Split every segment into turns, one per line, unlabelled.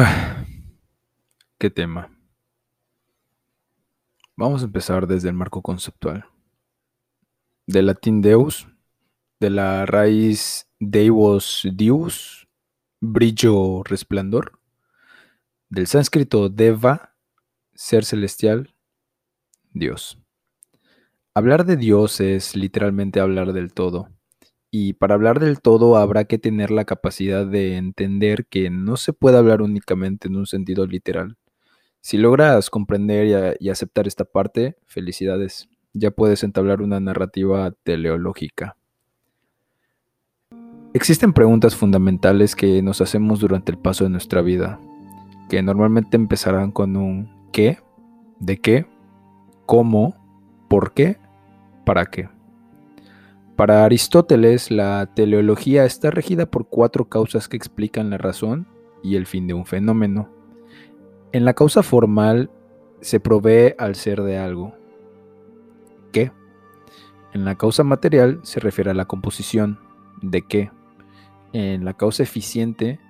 Ah, ¿Qué tema? Vamos a empezar desde el marco conceptual. Del latín deus, de la raíz deus dius, brillo, resplandor. Del sánscrito deva, ser celestial, Dios. Hablar de Dios es literalmente hablar del todo. Y para hablar del todo habrá que tener la capacidad de entender que no se puede hablar únicamente en un sentido literal. Si logras comprender y, aceptar esta parte, felicidades. Ya puedes entablar una narrativa teleológica. Existen preguntas fundamentales que nos hacemos durante el paso de nuestra vida, que normalmente empezarán con un ¿qué? ¿De qué? ¿Cómo? ¿Por qué? ¿Para qué? Para Aristóteles, la teleología está regida por cuatro causas que explican la razón y el fin de un fenómeno. En la causa formal se provee al ser de algo. ¿Qué? En la causa material se refiere a la composición. ¿De qué? En la causa eficiente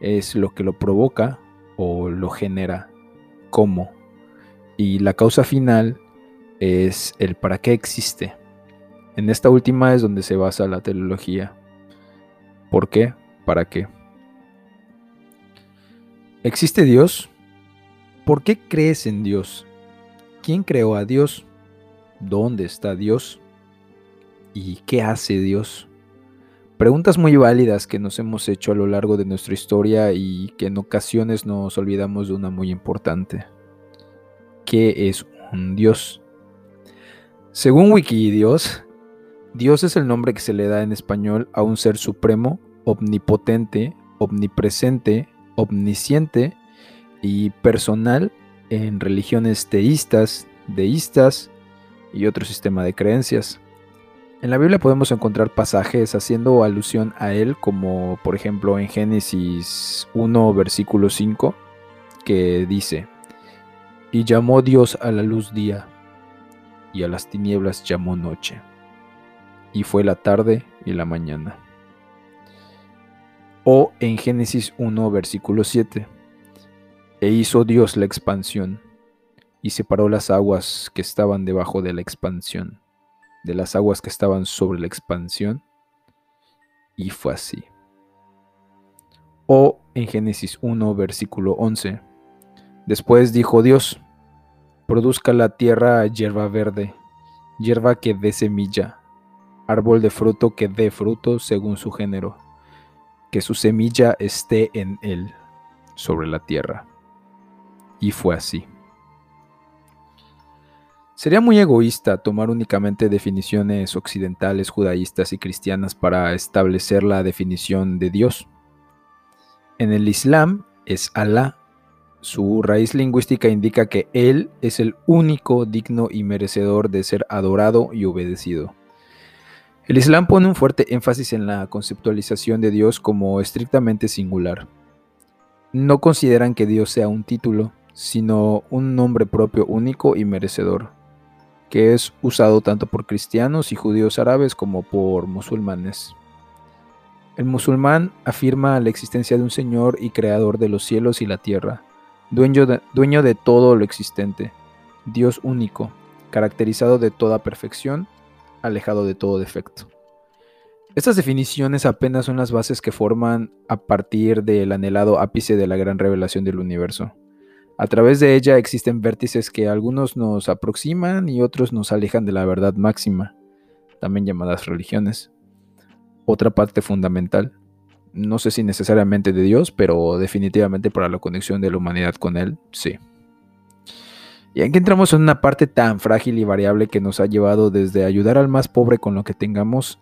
es lo que lo provoca o lo genera. ¿Cómo? Y la causa final es el para qué existe. En esta última es donde se basa la teleología. ¿Por qué? ¿Para qué? ¿Existe Dios? ¿Por qué crees en Dios? ¿Quién creó a Dios? ¿Dónde está Dios? ¿Y qué hace Dios? Preguntas muy válidas que nos hemos hecho a lo largo de nuestra historia y que en ocasiones nos olvidamos de una muy importante. ¿Qué es un Dios? Según Wikidios, Dios es el nombre que se le da en español a un ser supremo, omnipotente, omnipresente, omnisciente y personal en religiones teístas, deístas y otro sistema de creencias. En la Biblia podemos encontrar pasajes haciendo alusión a él, como por ejemplo en Génesis 1, versículo 5, que dice, y llamó Dios a la luz día, y a las tinieblas llamó noche y fue la tarde y la mañana. O en Génesis 1, versículo 7, e hizo Dios la expansión, y separó las aguas que estaban debajo de la expansión, de las aguas que estaban sobre la expansión, y fue así. O en Génesis 1, versículo 11, después dijo Dios, produzca la tierra hierba verde, hierba que dé semilla, árbol de fruto que dé fruto según su género, que su semilla esté en él, sobre la tierra. Y fue así. Sería muy egoísta tomar únicamente definiciones occidentales, judaístas y cristianas para establecer la definición de Dios. En el Islam es Alá. Su raíz lingüística indica que Él es el único digno y merecedor de ser adorado y obedecido. El Islam pone un fuerte énfasis en la conceptualización de Dios como estrictamente singular. No consideran que Dios sea un título, sino un nombre propio único y merecedor, que es usado tanto por cristianos y judíos árabes como por musulmanes. El musulmán afirma la existencia de un Señor y Creador de los cielos y la tierra, dueño de, dueño de todo lo existente, Dios único, caracterizado de toda perfección, alejado de todo defecto. Estas definiciones apenas son las bases que forman a partir del anhelado ápice de la gran revelación del universo. A través de ella existen vértices que algunos nos aproximan y otros nos alejan de la verdad máxima, también llamadas religiones. Otra parte fundamental, no sé si necesariamente de Dios, pero definitivamente para la conexión de la humanidad con Él, sí. Y aquí entramos en una parte tan frágil y variable que nos ha llevado desde ayudar al más pobre con lo que tengamos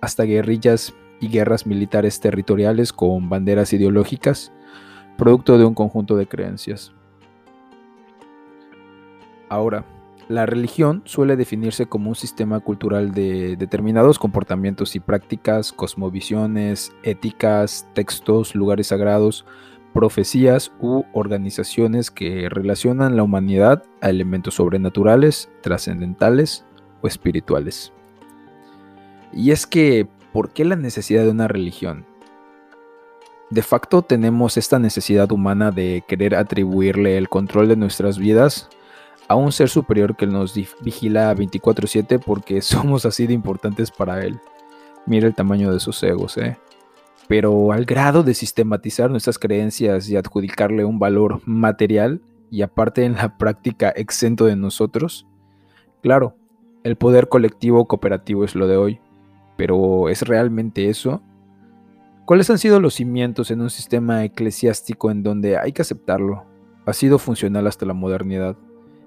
hasta guerrillas y guerras militares territoriales con banderas ideológicas, producto de un conjunto de creencias. Ahora, la religión suele definirse como un sistema cultural de determinados comportamientos y prácticas, cosmovisiones, éticas, textos, lugares sagrados, profecías u organizaciones que relacionan la humanidad a elementos sobrenaturales, trascendentales o espirituales. Y es que, ¿por qué la necesidad de una religión? De facto tenemos esta necesidad humana de querer atribuirle el control de nuestras vidas a un ser superior que nos vigila 24/7 porque somos así de importantes para él. Mira el tamaño de sus egos, ¿eh? Pero al grado de sistematizar nuestras creencias y adjudicarle un valor material y aparte en la práctica exento de nosotros, claro, el poder colectivo cooperativo es lo de hoy, pero ¿es realmente eso? ¿Cuáles han sido los cimientos en un sistema eclesiástico en donde hay que aceptarlo? Ha sido funcional hasta la modernidad.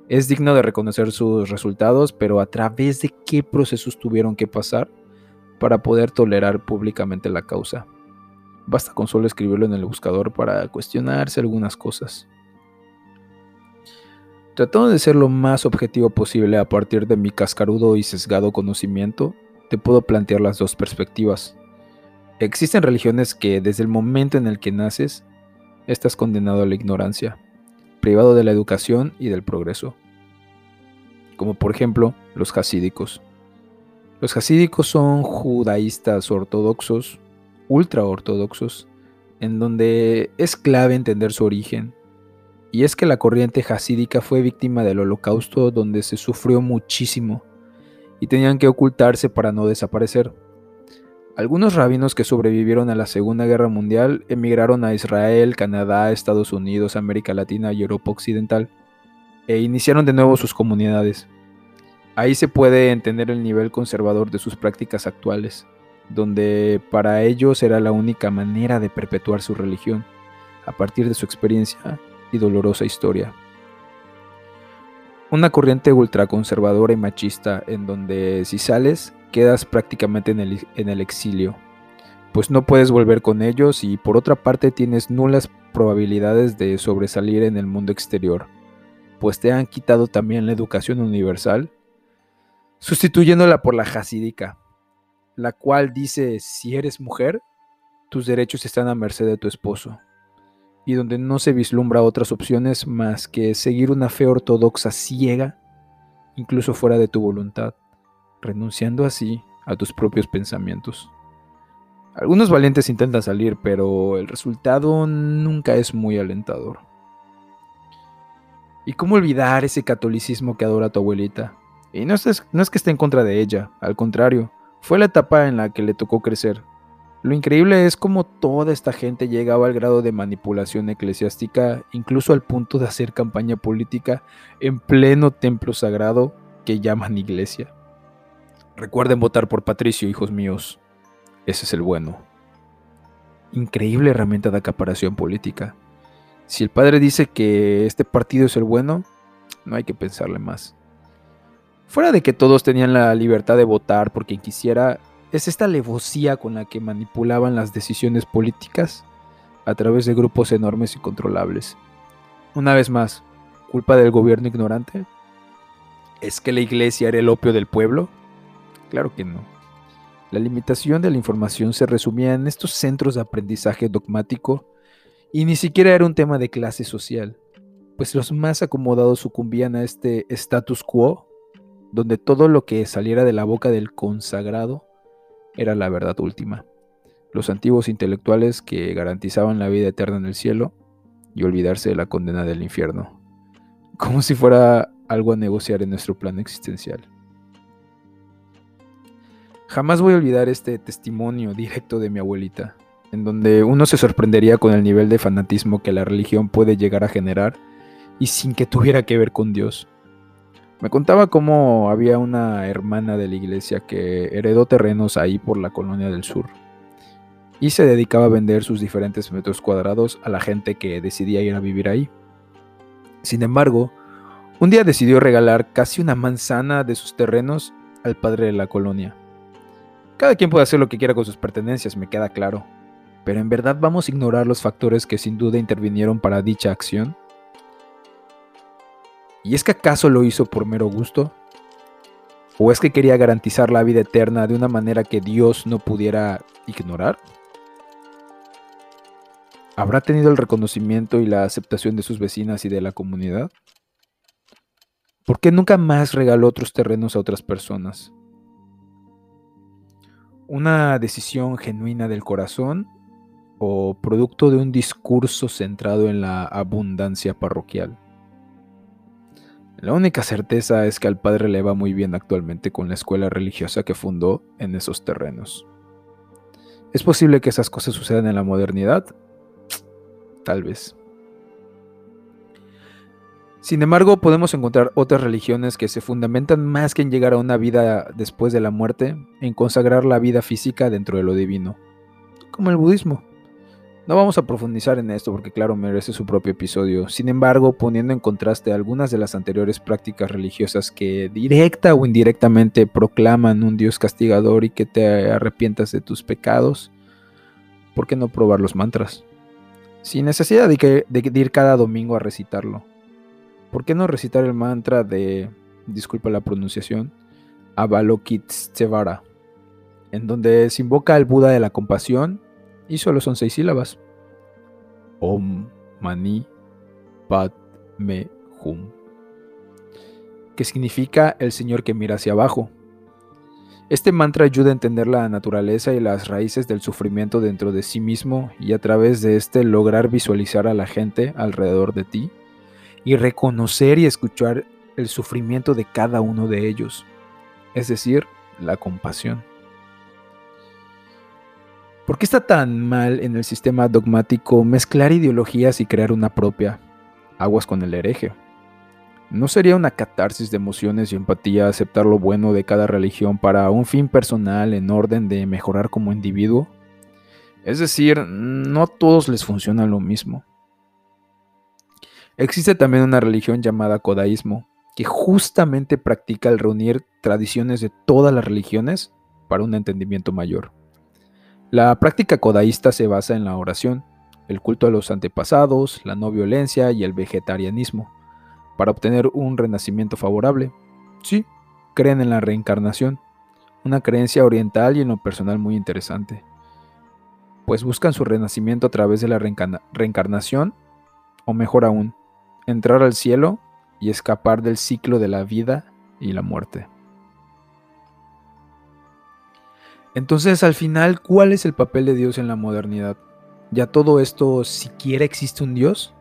Es digno de reconocer sus resultados, pero ¿a través de qué procesos tuvieron que pasar para poder tolerar públicamente la causa? Basta con solo escribirlo en el buscador para cuestionarse algunas cosas. Tratando de ser lo más objetivo posible a partir de mi cascarudo y sesgado conocimiento, te puedo plantear las dos perspectivas. Existen religiones que desde el momento en el que naces, estás condenado a la ignorancia privado de la educación y del progreso, como por ejemplo los hasídicos. Los hasídicos son judaístas ortodoxos, ultra ortodoxos, en donde es clave entender su origen. Y es que la corriente hasídica fue víctima del holocausto donde se sufrió muchísimo y tenían que ocultarse para no desaparecer. Algunos rabinos que sobrevivieron a la Segunda Guerra Mundial emigraron a Israel, Canadá, Estados Unidos, América Latina y Europa Occidental e iniciaron de nuevo sus comunidades. Ahí se puede entender el nivel conservador de sus prácticas actuales, donde para ellos era la única manera de perpetuar su religión, a partir de su experiencia y dolorosa historia. Una corriente ultraconservadora y machista en donde si sales quedas prácticamente en el, en el exilio, pues no puedes volver con ellos y por otra parte tienes nulas probabilidades de sobresalir en el mundo exterior, pues te han quitado también la educación universal, sustituyéndola por la jasídica, la cual dice si eres mujer, tus derechos están a merced de tu esposo, y donde no se vislumbra otras opciones más que seguir una fe ortodoxa ciega, incluso fuera de tu voluntad renunciando así a tus propios pensamientos. Algunos valientes intentan salir, pero el resultado nunca es muy alentador. ¿Y cómo olvidar ese catolicismo que adora tu abuelita? Y no es, no es que esté en contra de ella, al contrario, fue la etapa en la que le tocó crecer. Lo increíble es cómo toda esta gente llegaba al grado de manipulación eclesiástica, incluso al punto de hacer campaña política en pleno templo sagrado que llaman iglesia. Recuerden votar por Patricio, hijos míos. Ese es el bueno. Increíble herramienta de acaparación política. Si el padre dice que este partido es el bueno, no hay que pensarle más. Fuera de que todos tenían la libertad de votar por quien quisiera, es esta alevosía con la que manipulaban las decisiones políticas a través de grupos enormes y controlables. Una vez más, ¿culpa del gobierno ignorante? ¿Es que la iglesia era el opio del pueblo? Claro que no. La limitación de la información se resumía en estos centros de aprendizaje dogmático y ni siquiera era un tema de clase social, pues los más acomodados sucumbían a este status quo, donde todo lo que saliera de la boca del consagrado era la verdad última. Los antiguos intelectuales que garantizaban la vida eterna en el cielo y olvidarse de la condena del infierno, como si fuera algo a negociar en nuestro plano existencial. Jamás voy a olvidar este testimonio directo de mi abuelita, en donde uno se sorprendería con el nivel de fanatismo que la religión puede llegar a generar y sin que tuviera que ver con Dios. Me contaba cómo había una hermana de la iglesia que heredó terrenos ahí por la colonia del sur y se dedicaba a vender sus diferentes metros cuadrados a la gente que decidía ir a vivir ahí. Sin embargo, un día decidió regalar casi una manzana de sus terrenos al padre de la colonia. Cada quien puede hacer lo que quiera con sus pertenencias, me queda claro. Pero ¿en verdad vamos a ignorar los factores que sin duda intervinieron para dicha acción? ¿Y es que acaso lo hizo por mero gusto? ¿O es que quería garantizar la vida eterna de una manera que Dios no pudiera ignorar? ¿Habrá tenido el reconocimiento y la aceptación de sus vecinas y de la comunidad? ¿Por qué nunca más regaló otros terrenos a otras personas? una decisión genuina del corazón o producto de un discurso centrado en la abundancia parroquial. La única certeza es que al padre le va muy bien actualmente con la escuela religiosa que fundó en esos terrenos. ¿Es posible que esas cosas sucedan en la modernidad? Tal vez. Sin embargo, podemos encontrar otras religiones que se fundamentan más que en llegar a una vida después de la muerte, en consagrar la vida física dentro de lo divino, como el budismo. No vamos a profundizar en esto porque claro merece su propio episodio. Sin embargo, poniendo en contraste algunas de las anteriores prácticas religiosas que directa o indirectamente proclaman un Dios castigador y que te arrepientas de tus pecados, ¿por qué no probar los mantras? Sin necesidad de, ir cada domingo a recitarlo. ¿por qué no recitar el mantra de, disculpa la pronunciación, Avalokiteshvara, en donde se invoca al Buda de la compasión y solo son seis sílabas? Om Mani Padme Hum, que significa el Señor que mira hacia abajo. Este mantra ayuda a entender la naturaleza y las raíces del sufrimiento dentro de sí mismo y a través de este lograr visualizar a la gente alrededor de ti y reconocer y escuchar el sufrimiento de cada uno de ellos, es decir, la compasión. ¿Por qué está tan mal en el sistema dogmático mezclar ideologías y crear una propia? Aguas con el hereje. ¿No sería una catarsis de emociones y empatía aceptar lo bueno de cada religión para un fin personal en orden de mejorar como individuo? Es decir, no a todos les funciona lo mismo. Existe también una religión llamada Kodaísmo, que justamente practica el reunir tradiciones de todas las religiones para un entendimiento mayor. La práctica kodaísta se basa en la oración, el culto a los antepasados, la no violencia y el vegetarianismo, para obtener un renacimiento favorable. Sí, creen en la reencarnación, una creencia oriental y en lo personal muy interesante, pues buscan su renacimiento a través de la reencarnación, o mejor aún, entrar al cielo y escapar del ciclo de la vida y la muerte. Entonces, al final, ¿cuál es el papel de Dios en la modernidad? ¿Ya todo esto siquiera existe un Dios?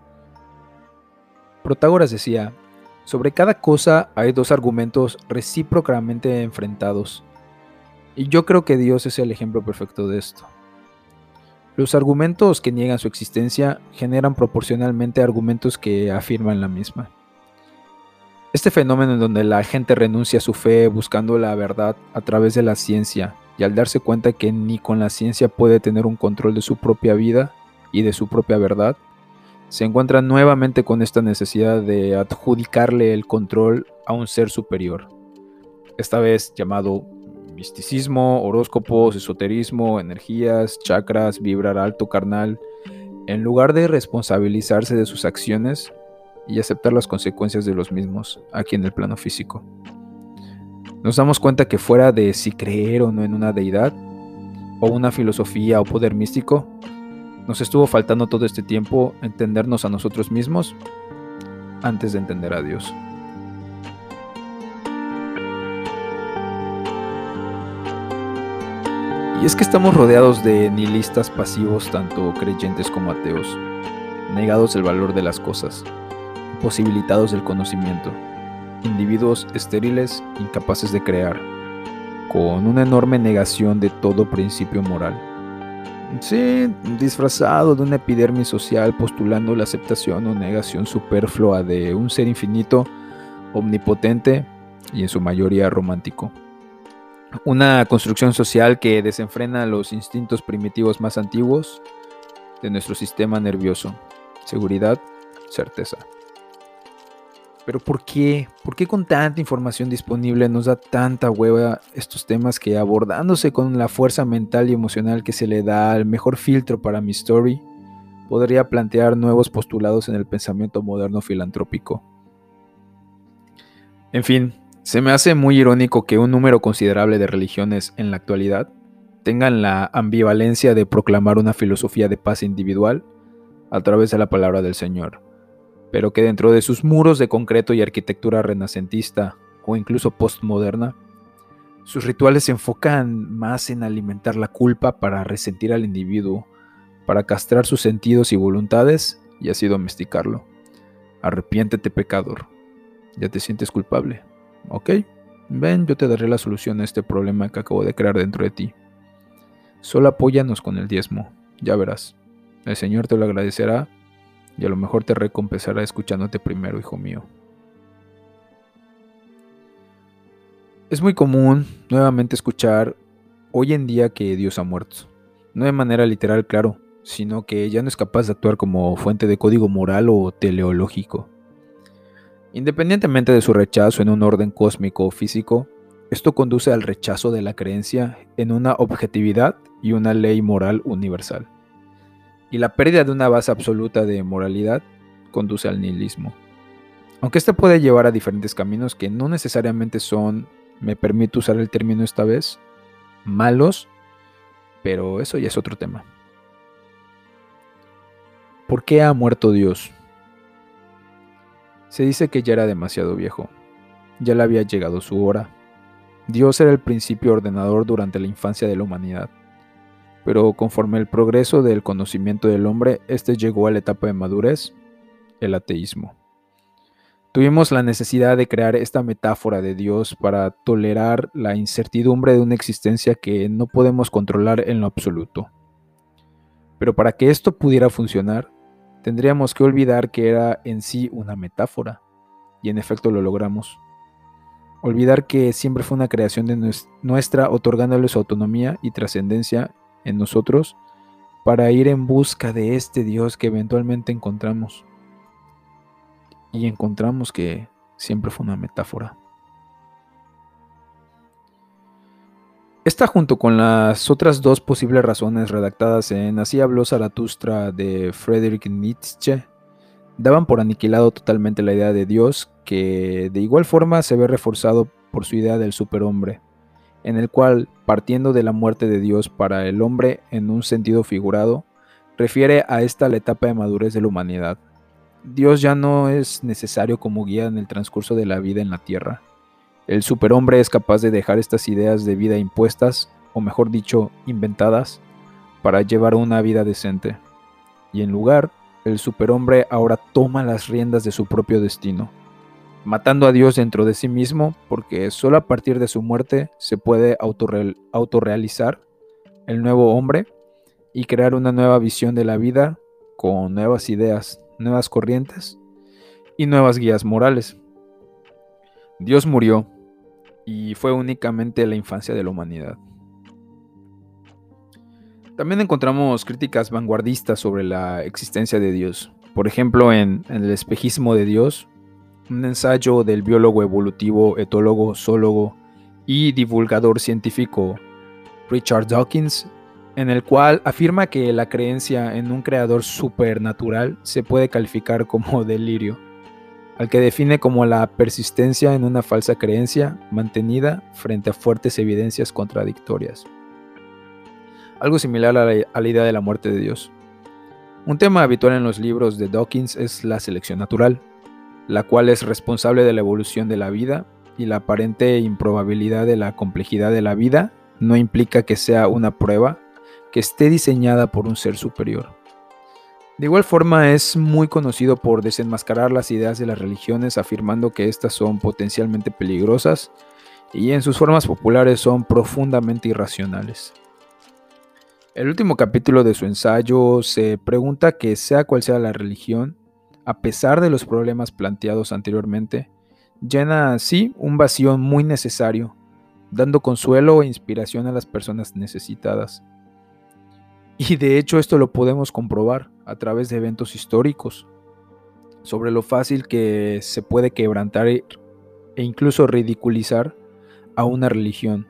Protágoras decía, sobre cada cosa hay dos argumentos recíprocamente enfrentados. Y yo creo que Dios es el ejemplo perfecto de esto. Los argumentos que niegan su existencia generan proporcionalmente argumentos que afirman la misma. Este fenómeno en donde la gente renuncia a su fe buscando la verdad a través de la ciencia y al darse cuenta que ni con la ciencia puede tener un control de su propia vida y de su propia verdad, se encuentra nuevamente con esta necesidad de adjudicarle el control a un ser superior, esta vez llamado misticismo, horóscopos, esoterismo, energías, chakras, vibrar alto carnal, en lugar de responsabilizarse de sus acciones y aceptar las consecuencias de los mismos aquí en el plano físico. Nos damos cuenta que fuera de si creer o no en una deidad, o una filosofía o poder místico, nos estuvo faltando todo este tiempo entendernos a nosotros mismos antes de entender a Dios. Y es que estamos rodeados de nihilistas pasivos, tanto creyentes como ateos, negados el valor de las cosas, posibilitados del conocimiento, individuos estériles, incapaces de crear, con una enorme negación de todo principio moral. Sí, disfrazado de una epidermis social postulando la aceptación o negación superflua de un ser infinito, omnipotente y en su mayoría romántico. Una construcción social que desenfrena los instintos primitivos más antiguos de nuestro sistema nervioso. Seguridad, certeza. Pero ¿por qué? ¿Por qué con tanta información disponible nos da tanta hueva estos temas que abordándose con la fuerza mental y emocional que se le da al mejor filtro para mi story, podría plantear nuevos postulados en el pensamiento moderno filantrópico? En fin, se me hace muy irónico que un número considerable de religiones en la actualidad tengan la ambivalencia de proclamar una filosofía de paz individual a través de la palabra del Señor, pero que dentro de sus muros de concreto y arquitectura renacentista o incluso postmoderna, sus rituales se enfocan más en alimentar la culpa para resentir al individuo para castrar sus sentidos y voluntades y así domesticarlo. Arrepiéntete pecador. Ya te sientes culpable. ¿Ok? Ven, yo te daré la solución a este problema que acabo de crear dentro de ti. Solo apóyanos con el diezmo, ya verás. El Señor te lo agradecerá y a lo mejor te recompensará escuchándote primero, hijo mío. Es muy común nuevamente escuchar hoy en día que Dios ha muerto. No de manera literal, claro, sino que ya no es capaz de actuar como fuente de código moral o teleológico. Independientemente de su rechazo en un orden cósmico o físico, esto conduce al rechazo de la creencia en una objetividad y una ley moral universal. Y la pérdida de una base absoluta de moralidad conduce al nihilismo. Aunque este puede llevar a diferentes caminos que no necesariamente son, me permito usar el término esta vez, malos, pero eso ya es otro tema. ¿Por qué ha muerto Dios? Se dice que ya era demasiado viejo, ya le había llegado su hora. Dios era el principio ordenador durante la infancia de la humanidad, pero conforme el progreso del conocimiento del hombre, éste llegó a la etapa de madurez, el ateísmo. Tuvimos la necesidad de crear esta metáfora de Dios para tolerar la incertidumbre de una existencia que no podemos controlar en lo absoluto. Pero para que esto pudiera funcionar, tendríamos que olvidar que era en sí una metáfora, y en efecto lo logramos. Olvidar que siempre fue una creación de nuestra, otorgándole su autonomía y trascendencia en nosotros para ir en busca de este Dios que eventualmente encontramos. Y encontramos que siempre fue una metáfora. Esta junto con las otras dos posibles razones redactadas en Así habló Zaratustra de Friedrich Nietzsche daban por aniquilado totalmente la idea de Dios que de igual forma se ve reforzado por su idea del superhombre, en el cual, partiendo de la muerte de Dios para el hombre en un sentido figurado, refiere a esta la etapa de madurez de la humanidad. Dios ya no es necesario como guía en el transcurso de la vida en la tierra el superhombre es capaz de dejar estas ideas de vida impuestas, o mejor dicho, inventadas, para llevar una vida decente. Y en lugar, el superhombre ahora toma las riendas de su propio destino, matando a Dios dentro de sí mismo, porque solo a partir de su muerte se puede autorrealizar el nuevo hombre y crear una nueva visión de la vida con nuevas ideas, nuevas corrientes y nuevas guías morales. Dios murió y fue únicamente la infancia de la humanidad. También encontramos críticas vanguardistas sobre la existencia de Dios. Por ejemplo, en, El espejismo de Dios, un ensayo del biólogo evolutivo, etólogo, zoólogo y divulgador científico Richard Dawkins, en el cual afirma que la creencia en un creador supernatural se puede calificar como delirio al que define como la persistencia en una falsa creencia mantenida frente a fuertes evidencias contradictorias. Algo similar a la, idea de la muerte de Dios. Un tema habitual en los libros de Dawkins es la selección natural, la cual es responsable de la evolución de la vida y la aparente improbabilidad de la complejidad de la vida no implica que sea una prueba que esté diseñada por un ser superior. De igual forma es muy conocido por desenmascarar las ideas de las religiones afirmando que éstas son potencialmente peligrosas y en sus formas populares son profundamente irracionales. El último capítulo de su ensayo se pregunta que sea cual sea la religión, a pesar de los problemas planteados anteriormente, llena así un vacío muy necesario, dando consuelo e inspiración a las personas necesitadas. Y de hecho esto lo podemos comprobar a través de eventos históricos, sobre lo fácil que se puede quebrantar e, e incluso ridiculizar a una religión,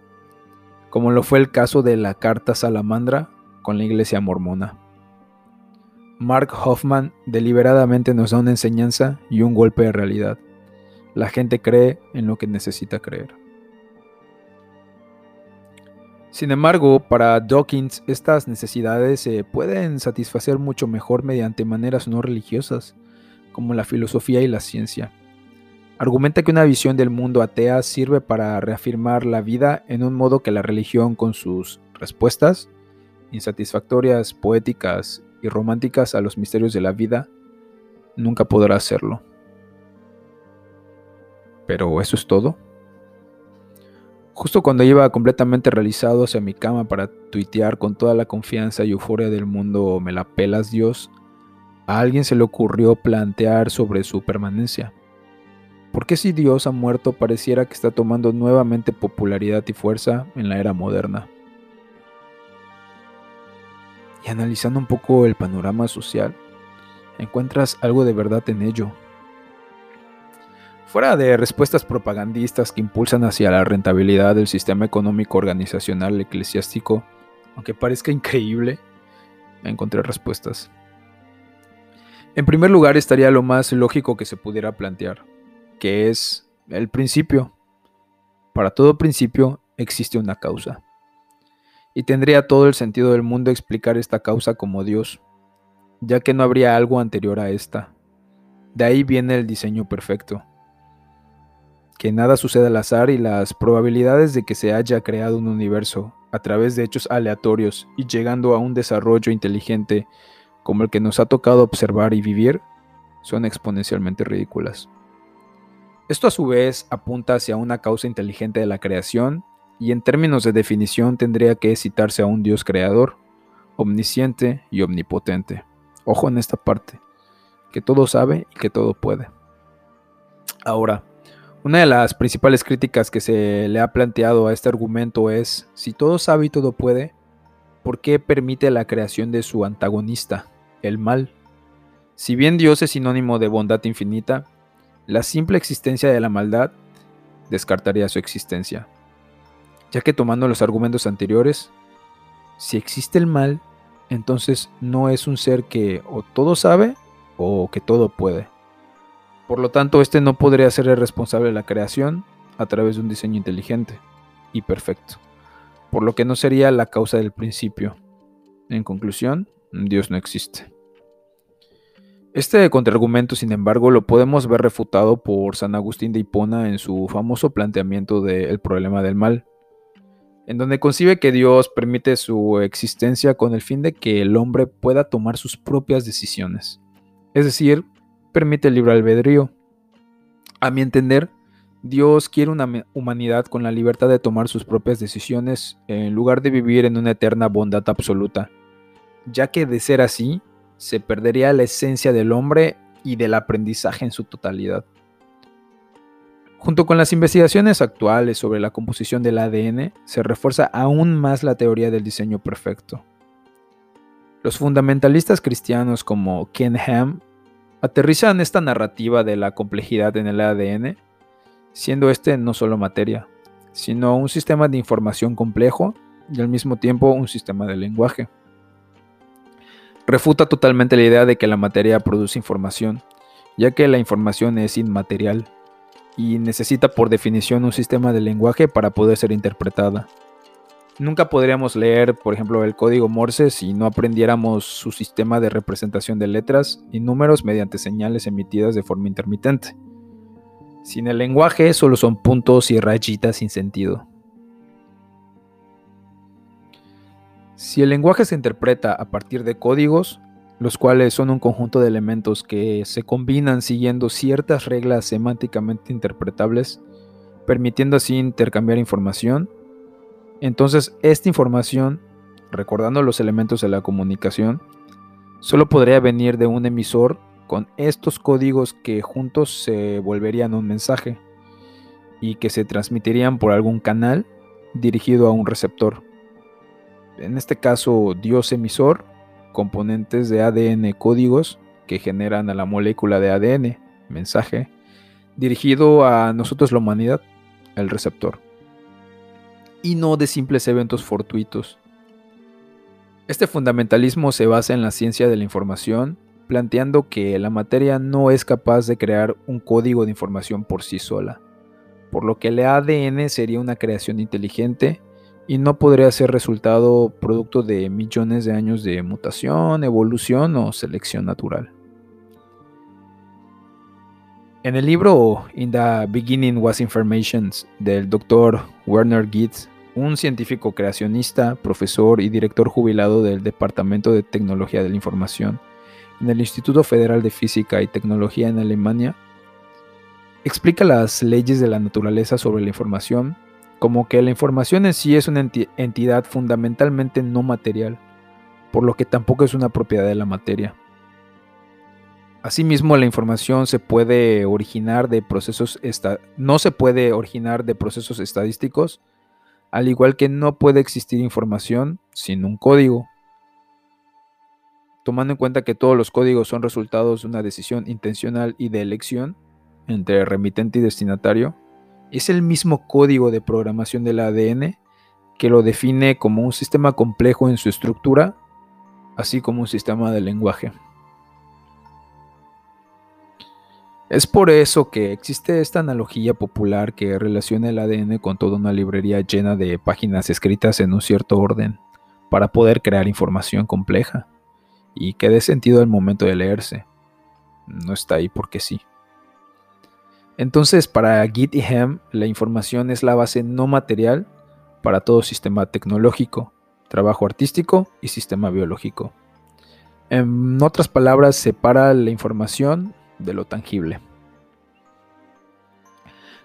como lo fue el caso de la Carta Salamandra con la Iglesia Mormona. Mark Hoffman deliberadamente nos da una enseñanza y un golpe de realidad. La gente cree en lo que necesita creer. Sin embargo, para Dawkins estas necesidades se pueden satisfacer mucho mejor mediante maneras no religiosas, como la filosofía y la ciencia. Argumenta que una visión del mundo atea sirve para reafirmar la vida en un modo que la religión con sus respuestas insatisfactorias, poéticas y románticas a los misterios de la vida, nunca podrá hacerlo. Pero eso es todo. Justo cuando iba completamente realizado hacia mi cama para tuitear con toda la confianza y euforia del mundo, me la pelas Dios, a alguien se le ocurrió plantear sobre su permanencia. ¿Por qué si Dios ha muerto pareciera que está tomando nuevamente popularidad y fuerza en la era moderna? Y analizando un poco el panorama social, encuentras algo de verdad en ello. Fuera de respuestas propagandistas que impulsan hacia la rentabilidad del sistema económico organizacional eclesiástico, aunque parezca increíble, encontré respuestas. En primer lugar estaría lo más lógico que se pudiera plantear, que es el principio. Para todo principio existe una causa. Y tendría todo el sentido del mundo explicar esta causa como Dios, ya que no habría algo anterior a esta. De ahí viene el diseño perfecto que nada suceda al azar y las probabilidades de que se haya creado un universo a través de hechos aleatorios y llegando a un desarrollo inteligente como el que nos ha tocado observar y vivir son exponencialmente ridículas. Esto a su vez apunta hacia una causa inteligente de la creación y en términos de definición tendría que citarse a un Dios creador, omnisciente y omnipotente. Ojo en esta parte, que todo sabe y que todo puede. Ahora, una de las principales críticas que se le ha planteado a este argumento es, si todo sabe y todo puede, ¿por qué permite la creación de su antagonista, el mal? Si bien Dios es sinónimo de bondad infinita, la simple existencia de la maldad descartaría su existencia, ya que tomando los argumentos anteriores, si existe el mal, entonces no es un ser que o todo sabe o que todo puede. Por lo tanto, este no podría ser el responsable de la creación a través de un diseño inteligente y perfecto, por lo que no sería la causa del principio. En conclusión, Dios no existe. Este contraargumento, sin embargo, lo podemos ver refutado por San Agustín de Hipona en su famoso planteamiento del problema del mal, en donde concibe que Dios permite su existencia con el fin de que el hombre pueda tomar sus propias decisiones, es decir, permite el libre albedrío. A mi entender, Dios quiere una humanidad con la libertad de tomar sus propias decisiones en lugar de vivir en una eterna bondad absoluta, ya que de ser así, se perdería la esencia del hombre y del aprendizaje en su totalidad. Junto con las investigaciones actuales sobre la composición del ADN, se refuerza aún más la teoría del diseño perfecto. Los fundamentalistas cristianos como Ken Ham aterrizan esta narrativa de la complejidad en el ADN, siendo este no solo materia, sino un sistema de información complejo y al mismo tiempo un sistema de lenguaje. Refuta totalmente la idea de que la materia produce información, ya que la información es inmaterial y necesita por definición un sistema de lenguaje para poder ser interpretada. Nunca podríamos leer, por ejemplo, el código Morse si no aprendiéramos su sistema de representación de letras y números mediante señales emitidas de forma intermitente. Sin el lenguaje solo son puntos y rayitas sin sentido. Si el lenguaje se interpreta a partir de códigos, los cuales son un conjunto de elementos que se combinan siguiendo ciertas reglas semánticamente interpretables, permitiendo así intercambiar información, entonces, esta información, recordando los elementos de la comunicación, solo podría venir de un emisor con estos códigos que juntos se volverían un mensaje y que se transmitirían por algún canal dirigido a un receptor. En este caso, Dios emisor, componentes de ADN códigos que generan a la molécula de ADN, mensaje, dirigido a nosotros la humanidad, el receptor y no de simples eventos fortuitos. Este fundamentalismo se basa en la ciencia de la información, planteando que la materia no es capaz de crear un código de información por sí sola, por lo que el ADN sería una creación inteligente y no podría ser resultado producto de millones de años de mutación, evolución o selección natural. En el libro In the Beginning Was Information del Dr. Werner Gietz, un científico creacionista, profesor y director jubilado del Departamento de Tecnología de la Información en el Instituto Federal de Física y Tecnología en Alemania, explica las leyes de la naturaleza sobre la información como que la información en sí es una entidad fundamentalmente no material, por lo que tampoco es una propiedad de la materia. Asimismo, la información se puede originar de procesos no se puede originar de procesos estadísticos, al igual que no puede existir información sin un código. Tomando en cuenta que todos los códigos son resultados de una decisión intencional y de elección entre remitente y destinatario, es el mismo código de programación del ADN que lo define como un sistema complejo en su estructura, así como un sistema de lenguaje. Es por eso que existe esta analogía popular que relaciona el ADN con toda una librería llena de páginas escritas en un cierto orden para poder crear información compleja y que dé sentido al momento de leerse. No está ahí porque sí. Entonces, para Git y Hem, la información es la base no material para todo sistema tecnológico, trabajo artístico y sistema biológico. En otras palabras, separa la información de lo tangible.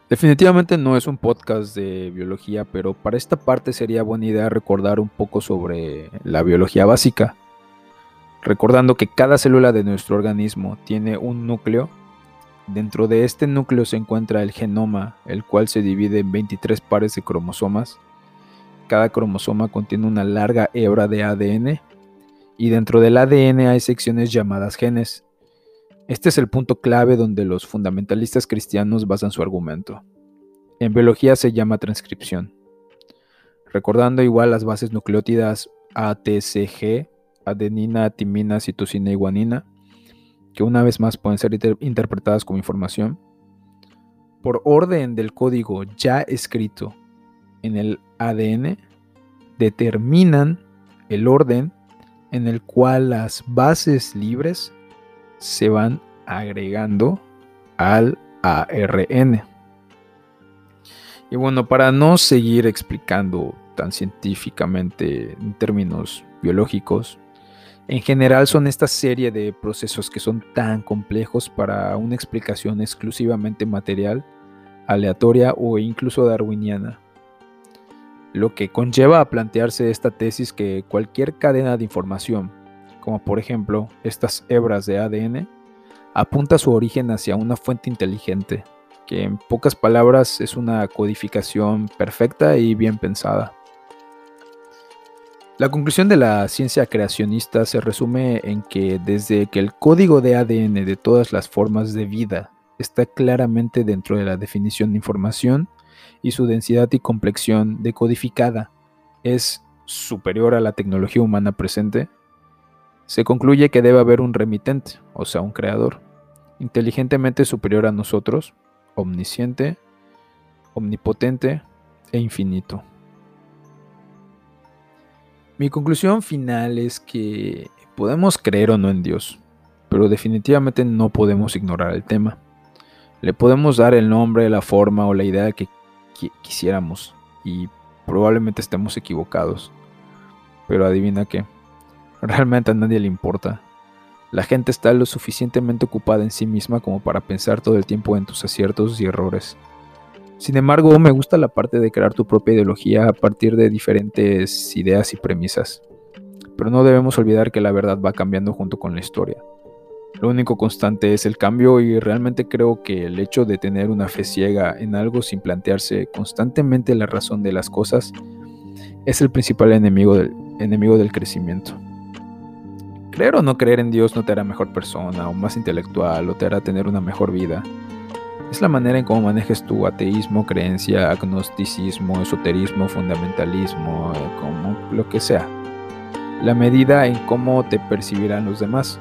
Definitivamente no es un podcast de biología, pero para esta parte sería buena idea recordar un poco sobre la biología básica, recordando que cada célula de nuestro organismo tiene un núcleo. Dentro de este núcleo se encuentra el genoma, el cual se divide en 23 pares de cromosomas. Cada cromosoma contiene una larga hebra de ADN y dentro del ADN hay secciones llamadas genes, este es el punto clave donde los fundamentalistas cristianos basan su argumento. En biología se llama transcripción. Recordando igual las bases nucleótidas ATCG, adenina, timina, citosina y guanina, que una vez más pueden ser interpretadas como información, por orden del código ya escrito en el ADN, determinan el orden en el cual las bases libres se van agregando al ARN. Y bueno, para no seguir explicando tan científicamente en términos biológicos, en general son esta serie de procesos que son tan complejos para una explicación exclusivamente material, aleatoria o incluso darwiniana. Lo que conlleva a plantearse esta tesis que cualquier cadena de información como por ejemplo estas hebras de ADN, apunta su origen hacia una fuente inteligente, que en pocas palabras es una codificación perfecta y bien pensada. La conclusión de la ciencia creacionista se resume en que desde que el código de ADN de todas las formas de vida está claramente dentro de la definición de información y su densidad y complexión decodificada es superior a la tecnología humana presente, se concluye que debe haber un remitente, o sea, un creador, inteligentemente superior a nosotros, omnisciente, omnipotente e infinito. Mi conclusión final es que podemos creer o no en Dios, pero definitivamente no podemos ignorar el tema. Le podemos dar el nombre, la forma o la idea que quisiéramos y probablemente estemos equivocados. Pero adivina qué Realmente a nadie le importa. La gente está lo suficientemente ocupada en sí misma como para pensar todo el tiempo en tus aciertos y errores. Sin embargo, me gusta la parte de crear tu propia ideología a partir de diferentes ideas y premisas. Pero no debemos olvidar que la verdad va cambiando junto con la historia. Lo único constante es el cambio y realmente creo que el hecho de tener una fe ciega en algo sin plantearse constantemente la razón de las cosas es el principal enemigo del, enemigo del crecimiento. Creer o no creer en Dios no te hará mejor persona o más intelectual o te hará tener una mejor vida. Es la manera en cómo manejes tu ateísmo, creencia, agnosticismo, esoterismo, fundamentalismo, eh, como lo que sea. La medida en cómo te percibirán los demás.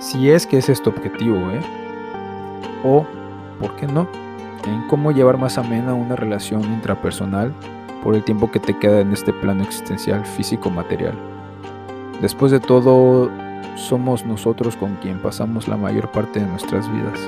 Si es que ese es tu objetivo, ¿eh? O, ¿por qué no? En cómo llevar más amena una relación intrapersonal por el tiempo que te queda en este plano existencial físico-material. Después de todo, somos nosotros con quien pasamos la mayor parte de nuestras vidas.